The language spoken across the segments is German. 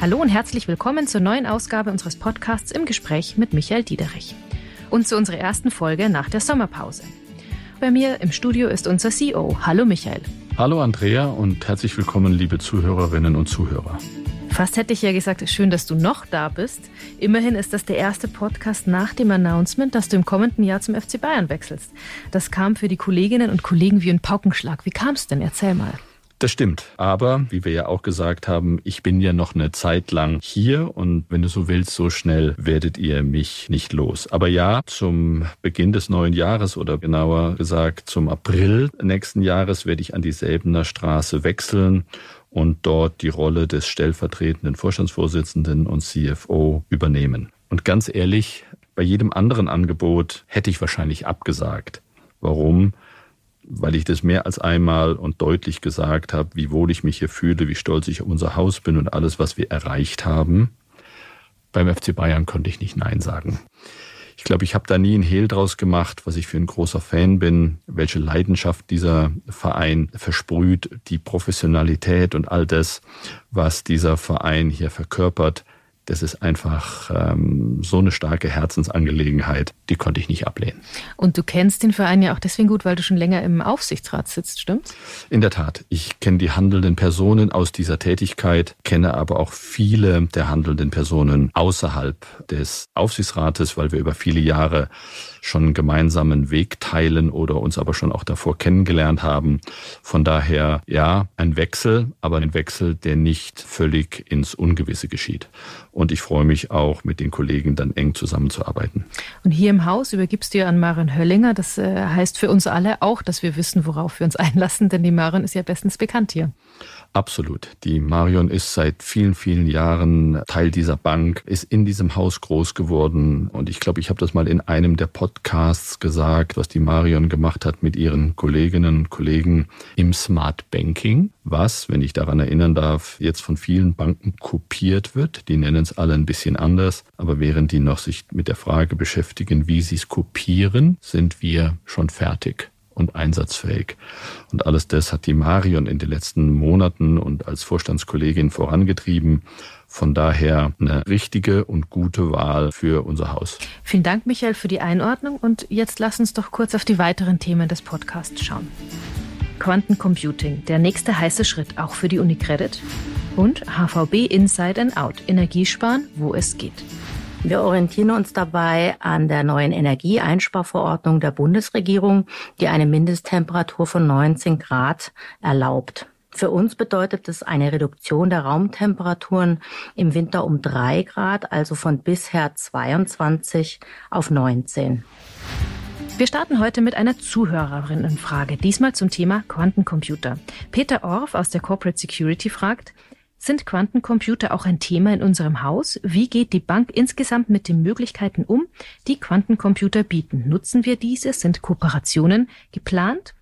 Hallo und herzlich willkommen zur neuen Ausgabe unseres Podcasts im Gespräch mit Michael Diederich. Und zu unserer ersten Folge nach der Sommerpause. Bei mir im Studio ist unser CEO. Hallo Michael. Hallo Andrea und herzlich willkommen, liebe Zuhörerinnen und Zuhörer. Fast hätte ich ja gesagt, schön, dass du noch da bist. Immerhin ist das der erste Podcast nach dem Announcement, dass du im kommenden Jahr zum FC Bayern wechselst. Das kam für die Kolleginnen und Kollegen wie ein Paukenschlag. Wie kam es denn? Erzähl mal. Das stimmt. Aber, wie wir ja auch gesagt haben, ich bin ja noch eine Zeit lang hier und wenn du so willst, so schnell werdet ihr mich nicht los. Aber ja, zum Beginn des neuen Jahres oder genauer gesagt zum April nächsten Jahres werde ich an die Selbener Straße wechseln und dort die Rolle des stellvertretenden Vorstandsvorsitzenden und CFO übernehmen. Und ganz ehrlich, bei jedem anderen Angebot hätte ich wahrscheinlich abgesagt. Warum? Weil ich das mehr als einmal und deutlich gesagt habe, wie wohl ich mich hier fühle, wie stolz ich auf unser Haus bin und alles, was wir erreicht haben. Beim FC Bayern konnte ich nicht Nein sagen. Ich glaube, ich habe da nie ein Hehl draus gemacht, was ich für ein großer Fan bin, welche Leidenschaft dieser Verein versprüht, die Professionalität und all das, was dieser Verein hier verkörpert das ist einfach ähm, so eine starke Herzensangelegenheit, die konnte ich nicht ablehnen. Und du kennst den Verein ja auch deswegen gut, weil du schon länger im Aufsichtsrat sitzt, stimmt's? In der Tat. Ich kenne die handelnden Personen aus dieser Tätigkeit, kenne aber auch viele der handelnden Personen außerhalb des Aufsichtsrates, weil wir über viele Jahre schon einen gemeinsamen Weg teilen oder uns aber schon auch davor kennengelernt haben. Von daher, ja, ein Wechsel, aber ein Wechsel, der nicht völlig ins Ungewisse geschieht. Und ich freue mich auch, mit den Kollegen dann eng zusammenzuarbeiten. Und hier im Haus übergibst du ja an Maren Höllinger. Das äh, heißt für uns alle auch, dass wir wissen, worauf wir uns einlassen, denn die Maren ist ja bestens bekannt hier. Absolut. Die Marion ist seit vielen, vielen Jahren Teil dieser Bank, ist in diesem Haus groß geworden. Und ich glaube, ich habe das mal in einem der Podcasts gesagt, was die Marion gemacht hat mit ihren Kolleginnen und Kollegen im Smart Banking, was, wenn ich daran erinnern darf, jetzt von vielen Banken kopiert wird. Die nennen es alle ein bisschen anders. Aber während die noch sich mit der Frage beschäftigen, wie sie es kopieren, sind wir schon fertig und einsatzfähig. Und alles das hat die Marion in den letzten Monaten und als Vorstandskollegin vorangetrieben. Von daher eine richtige und gute Wahl für unser Haus. Vielen Dank, Michael, für die Einordnung. Und jetzt lass uns doch kurz auf die weiteren Themen des Podcasts schauen. Quantencomputing, der nächste heiße Schritt auch für die Unicredit. Und HVB Inside and Out, Energiesparen, wo es geht. Wir orientieren uns dabei an der neuen Energieeinsparverordnung der Bundesregierung, die eine Mindesttemperatur von 19 Grad erlaubt. Für uns bedeutet es eine Reduktion der Raumtemperaturen im Winter um drei Grad, also von bisher 22 auf 19. Wir starten heute mit einer Zuhörerinnenfrage, diesmal zum Thema Quantencomputer. Peter Orff aus der Corporate Security fragt, sind Quantencomputer auch ein Thema in unserem Haus? Wie geht die Bank insgesamt mit den Möglichkeiten um, die Quantencomputer bieten? Nutzen wir diese? Sind Kooperationen geplant?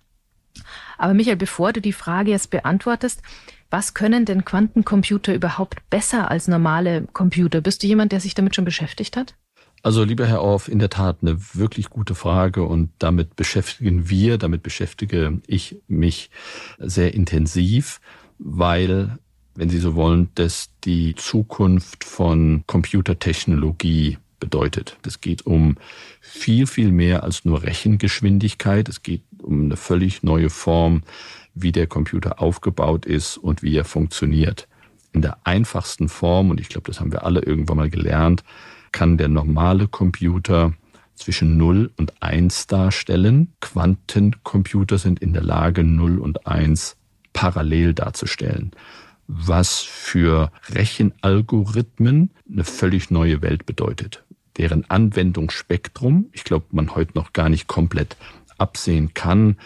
Aber Michael, bevor du die Frage jetzt beantwortest, was können denn Quantencomputer überhaupt besser als normale Computer? Bist du jemand, der sich damit schon beschäftigt hat? Also, lieber Herr Orff, in der Tat eine wirklich gute Frage und damit beschäftigen wir, damit beschäftige ich mich sehr intensiv, weil wenn Sie so wollen, dass die Zukunft von Computertechnologie bedeutet. Es geht um viel, viel mehr als nur Rechengeschwindigkeit. Es geht um eine völlig neue Form, wie der Computer aufgebaut ist und wie er funktioniert. In der einfachsten Form, und ich glaube, das haben wir alle irgendwann mal gelernt, kann der normale Computer zwischen 0 und 1 darstellen. Quantencomputer sind in der Lage, 0 und 1 parallel darzustellen was für Rechenalgorithmen eine völlig neue Welt bedeutet. Deren Anwendungsspektrum, ich glaube, man heute noch gar nicht komplett absehen kann.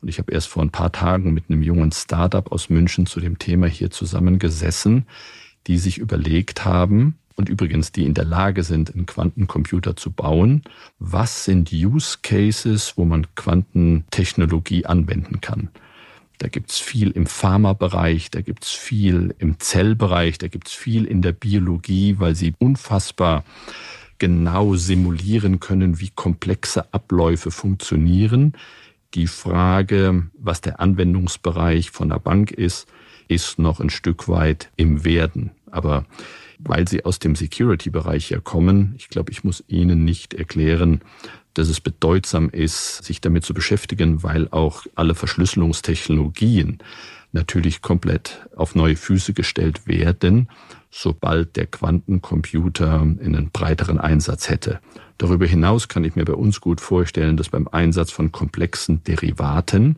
Und ich habe erst vor ein paar Tagen mit einem jungen Startup aus München zu dem Thema hier zusammengesessen, die sich überlegt haben, und übrigens die in der Lage sind, einen Quantencomputer zu bauen, was sind Use Cases, wo man Quantentechnologie anwenden kann. Da gibt's viel im Pharmabereich, da gibt's viel im Zellbereich, da gibt's viel in der Biologie, weil sie unfassbar genau simulieren können, wie komplexe Abläufe funktionieren. Die Frage, was der Anwendungsbereich von der Bank ist, ist noch ein Stück weit im Werden. Aber weil Sie aus dem Security-Bereich ja kommen, ich glaube, ich muss Ihnen nicht erklären, dass es bedeutsam ist, sich damit zu beschäftigen, weil auch alle Verschlüsselungstechnologien natürlich komplett auf neue Füße gestellt werden, sobald der Quantencomputer einen breiteren Einsatz hätte. Darüber hinaus kann ich mir bei uns gut vorstellen, dass beim Einsatz von komplexen Derivaten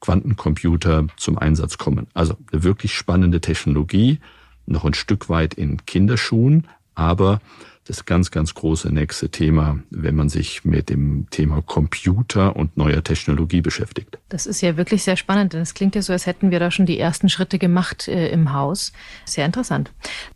Quantencomputer zum Einsatz kommen. Also eine wirklich spannende Technologie, noch ein Stück weit in Kinderschuhen, aber das ganz, ganz große nächste Thema, wenn man sich mit dem Thema Computer und neuer Technologie beschäftigt. Das ist ja wirklich sehr spannend, denn es klingt ja so, als hätten wir da schon die ersten Schritte gemacht äh, im Haus. Sehr interessant.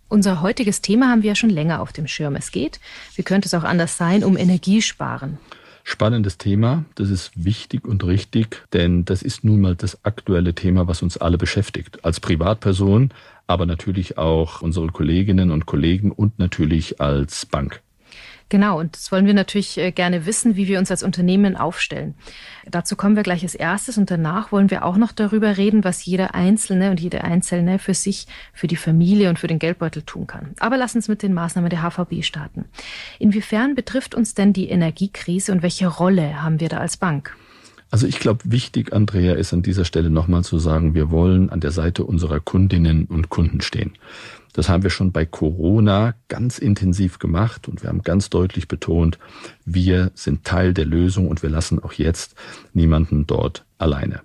Unser heutiges Thema haben wir ja schon länger auf dem Schirm. Es geht, wie könnte es auch anders sein, um Energiesparen. Spannendes Thema, das ist wichtig und richtig, denn das ist nun mal das aktuelle Thema, was uns alle beschäftigt. Als Privatperson, aber natürlich auch unsere Kolleginnen und Kollegen und natürlich als Bank. Genau, und das wollen wir natürlich äh, gerne wissen, wie wir uns als Unternehmen aufstellen. Dazu kommen wir gleich als erstes und danach wollen wir auch noch darüber reden, was jeder Einzelne und jede Einzelne für sich, für die Familie und für den Geldbeutel tun kann. Aber lass uns mit den Maßnahmen der HVB starten. Inwiefern betrifft uns denn die Energiekrise und welche Rolle haben wir da als Bank? Also ich glaube, wichtig, Andrea, ist an dieser Stelle nochmal zu sagen, wir wollen an der Seite unserer Kundinnen und Kunden stehen. Das haben wir schon bei Corona ganz intensiv gemacht und wir haben ganz deutlich betont, wir sind Teil der Lösung und wir lassen auch jetzt niemanden dort alleine.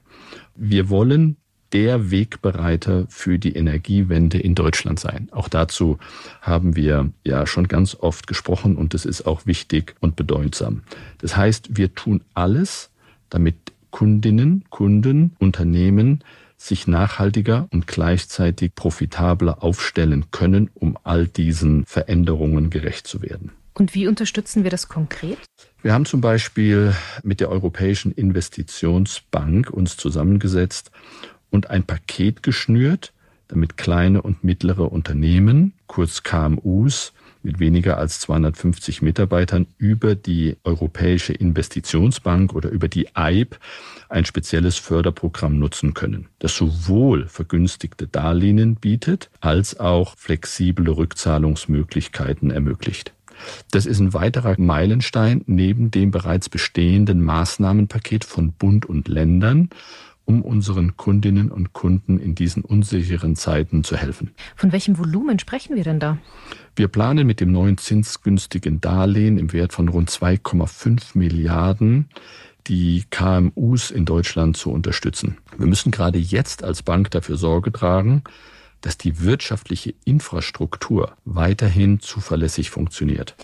Wir wollen der Wegbereiter für die Energiewende in Deutschland sein. Auch dazu haben wir ja schon ganz oft gesprochen und das ist auch wichtig und bedeutsam. Das heißt, wir tun alles, damit Kundinnen, Kunden, Unternehmen sich nachhaltiger und gleichzeitig profitabler aufstellen können, um all diesen Veränderungen gerecht zu werden. Und wie unterstützen wir das konkret? Wir haben zum Beispiel mit der Europäischen Investitionsbank uns zusammengesetzt und ein Paket geschnürt, damit kleine und mittlere Unternehmen, kurz KMUs, mit weniger als 250 Mitarbeitern über die Europäische Investitionsbank oder über die EIB ein spezielles Förderprogramm nutzen können, das sowohl vergünstigte Darlehen bietet, als auch flexible Rückzahlungsmöglichkeiten ermöglicht. Das ist ein weiterer Meilenstein neben dem bereits bestehenden Maßnahmenpaket von Bund und Ländern um unseren Kundinnen und Kunden in diesen unsicheren Zeiten zu helfen. Von welchem Volumen sprechen wir denn da? Wir planen mit dem neuen zinsgünstigen Darlehen im Wert von rund 2,5 Milliarden die KMUs in Deutschland zu unterstützen. Wir müssen gerade jetzt als Bank dafür Sorge tragen, dass die wirtschaftliche Infrastruktur weiterhin zuverlässig funktioniert.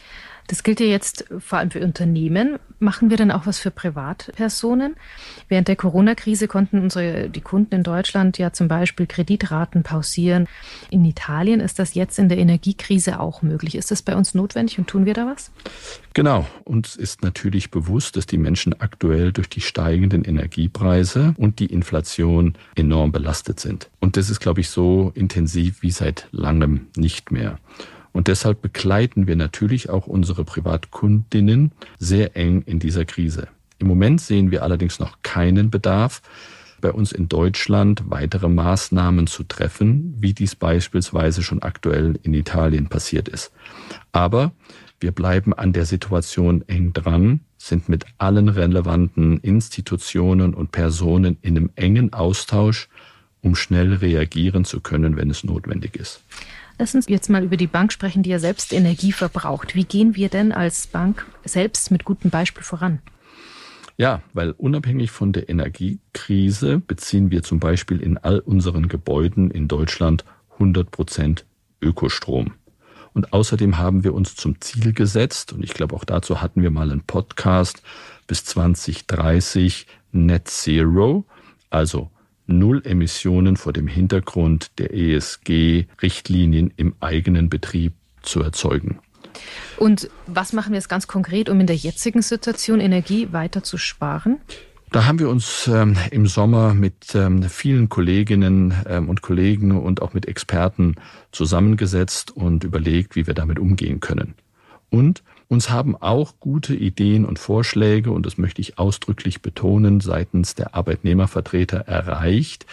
Das gilt ja jetzt vor allem für Unternehmen. Machen wir dann auch was für Privatpersonen? Während der Corona-Krise konnten unsere, die Kunden in Deutschland ja zum Beispiel Kreditraten pausieren. In Italien ist das jetzt in der Energiekrise auch möglich. Ist das bei uns notwendig und tun wir da was? Genau. Uns ist natürlich bewusst, dass die Menschen aktuell durch die steigenden Energiepreise und die Inflation enorm belastet sind. Und das ist, glaube ich, so intensiv wie seit langem nicht mehr. Und deshalb begleiten wir natürlich auch unsere Privatkundinnen sehr eng in dieser Krise. Im Moment sehen wir allerdings noch keinen Bedarf, bei uns in Deutschland weitere Maßnahmen zu treffen, wie dies beispielsweise schon aktuell in Italien passiert ist. Aber wir bleiben an der Situation eng dran, sind mit allen relevanten Institutionen und Personen in einem engen Austausch, um schnell reagieren zu können, wenn es notwendig ist. Lass uns jetzt mal über die Bank sprechen, die ja selbst Energie verbraucht. Wie gehen wir denn als Bank selbst mit gutem Beispiel voran? Ja, weil unabhängig von der Energiekrise beziehen wir zum Beispiel in all unseren Gebäuden in Deutschland 100 Prozent Ökostrom. Und außerdem haben wir uns zum Ziel gesetzt, und ich glaube auch dazu hatten wir mal einen Podcast, bis 2030 Net Zero, also Null Emissionen vor dem Hintergrund der ESG-Richtlinien im eigenen Betrieb zu erzeugen. Und was machen wir jetzt ganz konkret, um in der jetzigen Situation Energie weiter zu sparen? Da haben wir uns ähm, im Sommer mit ähm, vielen Kolleginnen ähm, und Kollegen und auch mit Experten zusammengesetzt und überlegt, wie wir damit umgehen können. Und uns haben auch gute Ideen und Vorschläge, und das möchte ich ausdrücklich betonen, seitens der Arbeitnehmervertreter erreicht,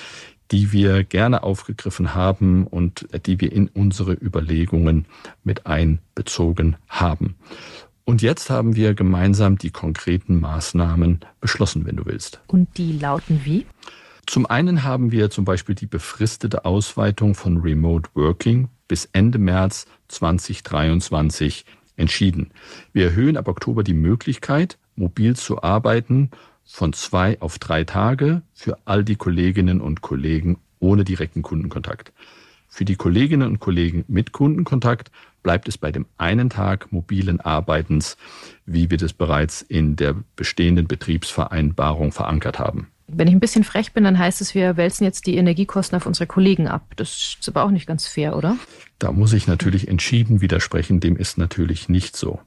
die wir gerne aufgegriffen haben und die wir in unsere Überlegungen mit einbezogen haben. Und jetzt haben wir gemeinsam die konkreten Maßnahmen beschlossen, wenn du willst. Und die lauten wie? Zum einen haben wir zum Beispiel die befristete Ausweitung von Remote Working bis Ende März 2023 entschieden. Wir erhöhen ab Oktober die Möglichkeit, mobil zu arbeiten von zwei auf drei Tage für all die Kolleginnen und Kollegen ohne direkten Kundenkontakt. Für die Kolleginnen und Kollegen mit Kundenkontakt bleibt es bei dem einen Tag mobilen Arbeitens, wie wir das bereits in der bestehenden Betriebsvereinbarung verankert haben. Wenn ich ein bisschen frech bin, dann heißt es, wir wälzen jetzt die Energiekosten auf unsere Kollegen ab. Das ist aber auch nicht ganz fair, oder? Da muss ich natürlich entschieden widersprechen. Dem ist natürlich nicht so.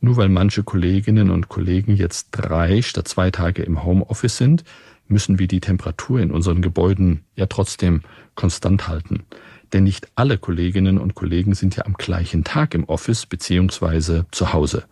Nur weil manche Kolleginnen und Kollegen jetzt drei statt zwei Tage im Homeoffice sind, müssen wir die Temperatur in unseren Gebäuden ja trotzdem konstant halten. Denn nicht alle Kolleginnen und Kollegen sind ja am gleichen Tag im Office beziehungsweise zu Hause.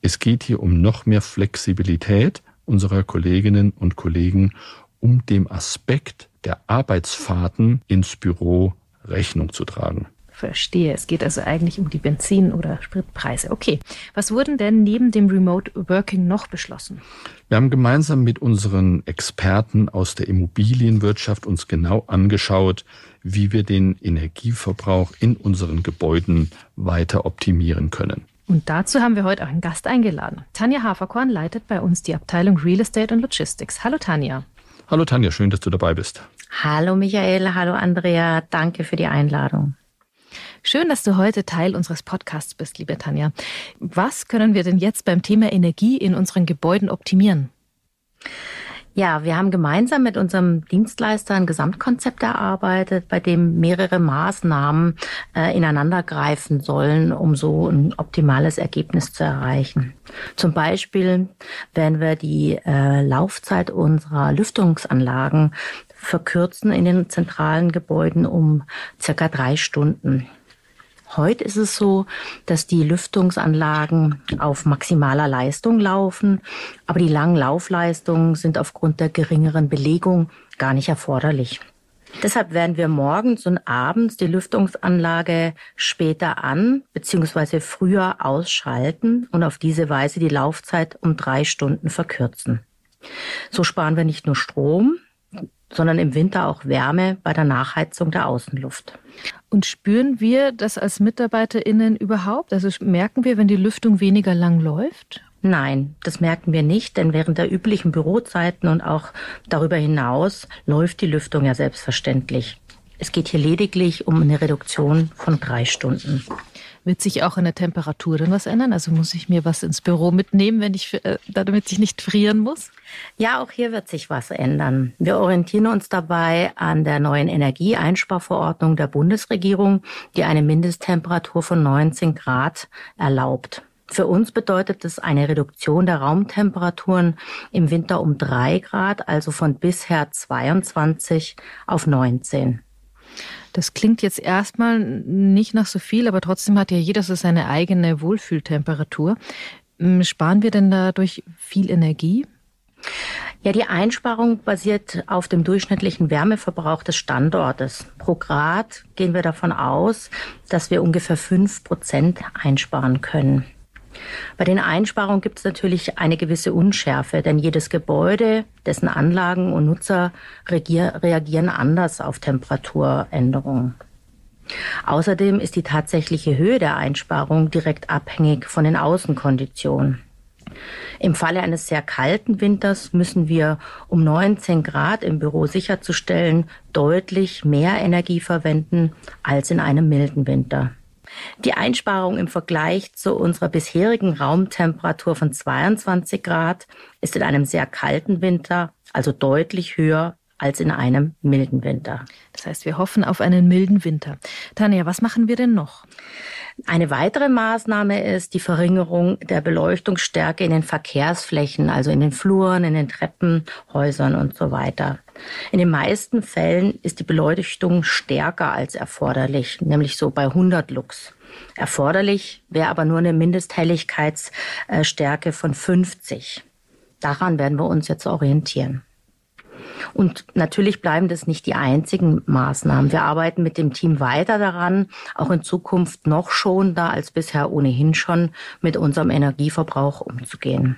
Es geht hier um noch mehr Flexibilität unserer Kolleginnen und Kollegen, um dem Aspekt der Arbeitsfahrten ins Büro Rechnung zu tragen. Verstehe. Es geht also eigentlich um die Benzin- oder Spritpreise. Okay. Was wurden denn neben dem Remote Working noch beschlossen? Wir haben gemeinsam mit unseren Experten aus der Immobilienwirtschaft uns genau angeschaut, wie wir den Energieverbrauch in unseren Gebäuden weiter optimieren können. Und dazu haben wir heute auch einen Gast eingeladen. Tanja Haferkorn leitet bei uns die Abteilung Real Estate und Logistics. Hallo Tanja. Hallo Tanja, schön, dass du dabei bist. Hallo Michael, hallo Andrea, danke für die Einladung. Schön, dass du heute Teil unseres Podcasts bist, liebe Tanja. Was können wir denn jetzt beim Thema Energie in unseren Gebäuden optimieren? Ja, wir haben gemeinsam mit unserem Dienstleister ein Gesamtkonzept erarbeitet, bei dem mehrere Maßnahmen äh, ineinandergreifen sollen, um so ein optimales Ergebnis zu erreichen. Zum Beispiel werden wir die äh, Laufzeit unserer Lüftungsanlagen verkürzen in den zentralen Gebäuden um circa drei Stunden. Heute ist es so, dass die Lüftungsanlagen auf maximaler Leistung laufen, aber die langen Laufleistungen sind aufgrund der geringeren Belegung gar nicht erforderlich. Deshalb werden wir morgens und abends die Lüftungsanlage später an bzw. früher ausschalten und auf diese Weise die Laufzeit um drei Stunden verkürzen. So sparen wir nicht nur Strom, sondern im Winter auch Wärme bei der Nachheizung der Außenluft. Und spüren wir das als MitarbeiterInnen überhaupt? Also merken wir, wenn die Lüftung weniger lang läuft? Nein, das merken wir nicht, denn während der üblichen Bürozeiten und auch darüber hinaus läuft die Lüftung ja selbstverständlich. Es geht hier lediglich um eine Reduktion von drei Stunden. Wird sich auch an der Temperatur dann was ändern? Also muss ich mir was ins Büro mitnehmen, wenn ich, äh, damit ich nicht frieren muss? Ja, auch hier wird sich was ändern. Wir orientieren uns dabei an der neuen Energieeinsparverordnung der Bundesregierung, die eine Mindesttemperatur von 19 Grad erlaubt. Für uns bedeutet es eine Reduktion der Raumtemperaturen im Winter um drei Grad, also von bisher 22 auf 19. Das klingt jetzt erstmal nicht nach so viel, aber trotzdem hat ja jeder so seine eigene Wohlfühltemperatur. Hm, sparen wir denn dadurch viel Energie? Ja, die Einsparung basiert auf dem durchschnittlichen Wärmeverbrauch des Standortes. Pro Grad gehen wir davon aus, dass wir ungefähr fünf Prozent einsparen können. Bei den Einsparungen gibt es natürlich eine gewisse Unschärfe, denn jedes Gebäude, dessen Anlagen und Nutzer reagieren anders auf Temperaturänderungen. Außerdem ist die tatsächliche Höhe der Einsparung direkt abhängig von den Außenkonditionen. Im Falle eines sehr kalten Winters müssen wir, um 19 Grad im Büro sicherzustellen, deutlich mehr Energie verwenden als in einem milden Winter. Die Einsparung im Vergleich zu unserer bisherigen Raumtemperatur von 22 Grad ist in einem sehr kalten Winter also deutlich höher als in einem milden Winter. Das heißt, wir hoffen auf einen milden Winter. Tanja, was machen wir denn noch? Eine weitere Maßnahme ist die Verringerung der Beleuchtungsstärke in den Verkehrsflächen, also in den Fluren, in den Treppenhäusern und so weiter. In den meisten Fällen ist die Beleuchtung stärker als erforderlich, nämlich so bei 100 Lux. Erforderlich wäre aber nur eine Mindesthelligkeitsstärke von 50. Daran werden wir uns jetzt orientieren. Und natürlich bleiben das nicht die einzigen Maßnahmen. Wir arbeiten mit dem Team weiter daran, auch in Zukunft noch schonender als bisher ohnehin schon mit unserem Energieverbrauch umzugehen.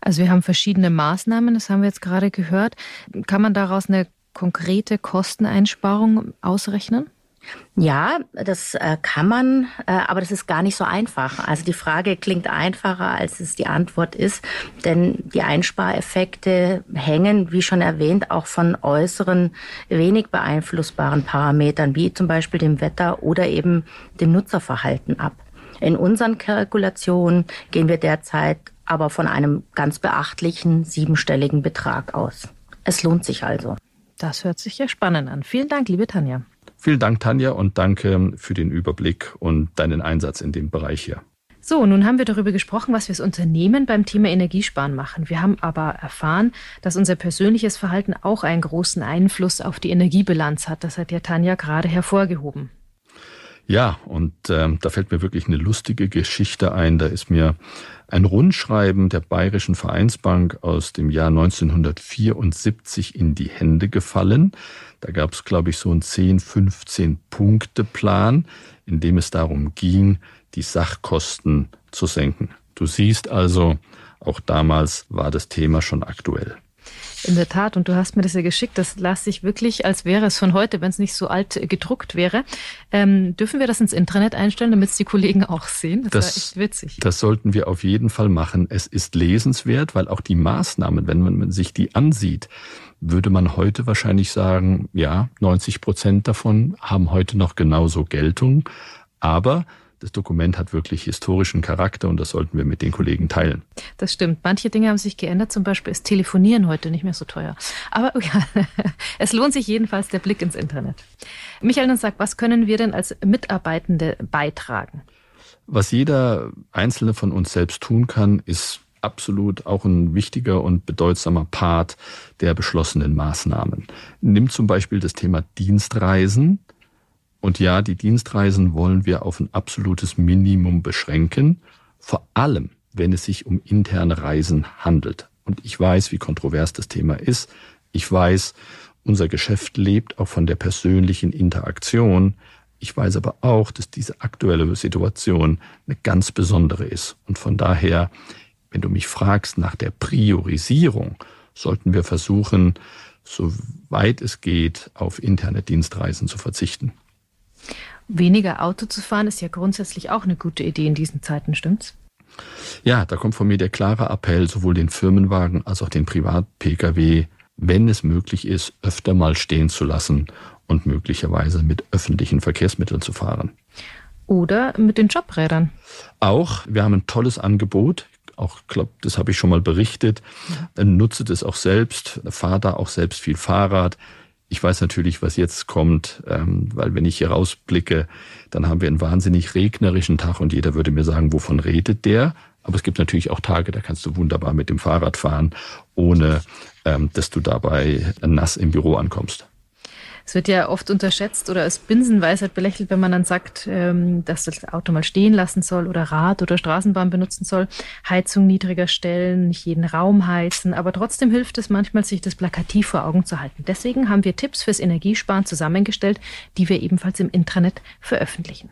Also wir haben verschiedene Maßnahmen, das haben wir jetzt gerade gehört. Kann man daraus eine konkrete Kosteneinsparung ausrechnen? Ja, das äh, kann man, äh, aber das ist gar nicht so einfach. Also die Frage klingt einfacher, als es die Antwort ist, denn die Einspareffekte hängen, wie schon erwähnt, auch von äußeren, wenig beeinflussbaren Parametern, wie zum Beispiel dem Wetter oder eben dem Nutzerverhalten ab. In unseren Kalkulationen gehen wir derzeit aber von einem ganz beachtlichen siebenstelligen Betrag aus. Es lohnt sich also. Das hört sich ja spannend an. Vielen Dank, liebe Tanja. Vielen Dank, Tanja, und danke für den Überblick und deinen Einsatz in dem Bereich hier. So, nun haben wir darüber gesprochen, was wir als Unternehmen beim Thema Energiesparen machen. Wir haben aber erfahren, dass unser persönliches Verhalten auch einen großen Einfluss auf die Energiebilanz hat. Das hat ja Tanja gerade hervorgehoben. Ja, und äh, da fällt mir wirklich eine lustige Geschichte ein. Da ist mir ein Rundschreiben der Bayerischen Vereinsbank aus dem Jahr 1974 in die Hände gefallen. Da gab es, glaube ich, so einen 10, 15 Punkte Plan, in dem es darum ging, die Sachkosten zu senken. Du siehst also, auch damals war das Thema schon aktuell. In der Tat, und du hast mir das ja geschickt, das las sich wirklich, als wäre es von heute, wenn es nicht so alt gedruckt wäre. Ähm, dürfen wir das ins Internet einstellen, damit es die Kollegen auch sehen? Das, das war echt witzig. Das sollten wir auf jeden Fall machen. Es ist lesenswert, weil auch die Maßnahmen, wenn man sich die ansieht, würde man heute wahrscheinlich sagen, ja, 90 Prozent davon haben heute noch genauso Geltung. Aber das Dokument hat wirklich historischen Charakter und das sollten wir mit den Kollegen teilen. Das stimmt. Manche Dinge haben sich geändert. Zum Beispiel ist Telefonieren heute nicht mehr so teuer. Aber ja, es lohnt sich jedenfalls der Blick ins Internet. Michael dann sagt, was können wir denn als Mitarbeitende beitragen? Was jeder Einzelne von uns selbst tun kann, ist absolut auch ein wichtiger und bedeutsamer Part der beschlossenen Maßnahmen. Nimm zum Beispiel das Thema Dienstreisen. Und ja, die Dienstreisen wollen wir auf ein absolutes Minimum beschränken, vor allem wenn es sich um interne Reisen handelt. Und ich weiß, wie kontrovers das Thema ist. Ich weiß, unser Geschäft lebt auch von der persönlichen Interaktion. Ich weiß aber auch, dass diese aktuelle Situation eine ganz besondere ist. Und von daher wenn du mich fragst nach der Priorisierung, sollten wir versuchen, soweit es geht, auf interne Dienstreisen zu verzichten. Weniger Auto zu fahren ist ja grundsätzlich auch eine gute Idee in diesen Zeiten, stimmt's? Ja, da kommt von mir der klare Appell, sowohl den Firmenwagen als auch den Privat-Pkw, wenn es möglich ist, öfter mal stehen zu lassen und möglicherweise mit öffentlichen Verkehrsmitteln zu fahren. Oder mit den Jobrädern. Auch, wir haben ein tolles Angebot auch glaube, das habe ich schon mal berichtet, ja. nutze das auch selbst, fahre da auch selbst viel Fahrrad. Ich weiß natürlich, was jetzt kommt, ähm, weil wenn ich hier rausblicke, dann haben wir einen wahnsinnig regnerischen Tag und jeder würde mir sagen, wovon redet der? Aber es gibt natürlich auch Tage, da kannst du wunderbar mit dem Fahrrad fahren, ohne ähm, dass du dabei nass im Büro ankommst. Es wird ja oft unterschätzt oder als Binsenweisheit belächelt, wenn man dann sagt, ähm, dass das Auto mal stehen lassen soll oder Rad oder Straßenbahn benutzen soll, Heizung niedriger stellen, nicht jeden Raum heizen. Aber trotzdem hilft es manchmal, sich das plakativ vor Augen zu halten. Deswegen haben wir Tipps fürs Energiesparen zusammengestellt, die wir ebenfalls im Intranet veröffentlichen.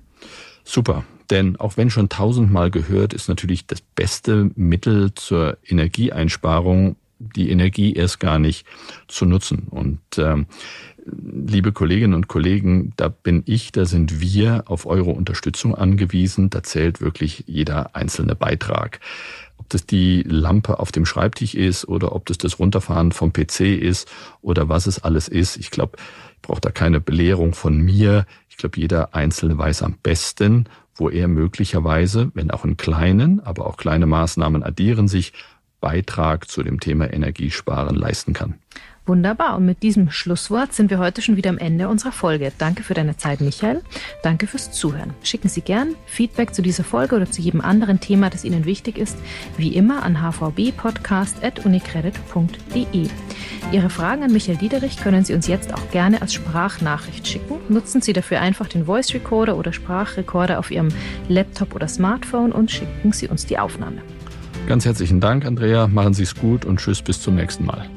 Super. Denn auch wenn schon tausendmal gehört, ist natürlich das beste Mittel zur Energieeinsparung die Energie erst gar nicht zu nutzen. Und ähm, liebe Kolleginnen und Kollegen, da bin ich, da sind wir auf eure Unterstützung angewiesen. Da zählt wirklich jeder einzelne Beitrag. Ob das die Lampe auf dem Schreibtisch ist oder ob das das Runterfahren vom PC ist oder was es alles ist. Ich glaube, ich brauche da keine Belehrung von mir. Ich glaube, jeder Einzelne weiß am besten, wo er möglicherweise, wenn auch in kleinen, aber auch kleine Maßnahmen addieren sich, Beitrag zu dem Thema Energiesparen leisten kann. Wunderbar. Und mit diesem Schlusswort sind wir heute schon wieder am Ende unserer Folge. Danke für deine Zeit, Michael. Danke fürs Zuhören. Schicken Sie gern Feedback zu dieser Folge oder zu jedem anderen Thema, das Ihnen wichtig ist, wie immer an hvbpodcast.unicredit.de. Ihre Fragen an Michael Diederich können Sie uns jetzt auch gerne als Sprachnachricht schicken. Nutzen Sie dafür einfach den Voice Recorder oder Sprachrecorder auf Ihrem Laptop oder Smartphone und schicken Sie uns die Aufnahme. Ganz herzlichen Dank, Andrea. Machen Sie es gut und tschüss bis zum nächsten Mal.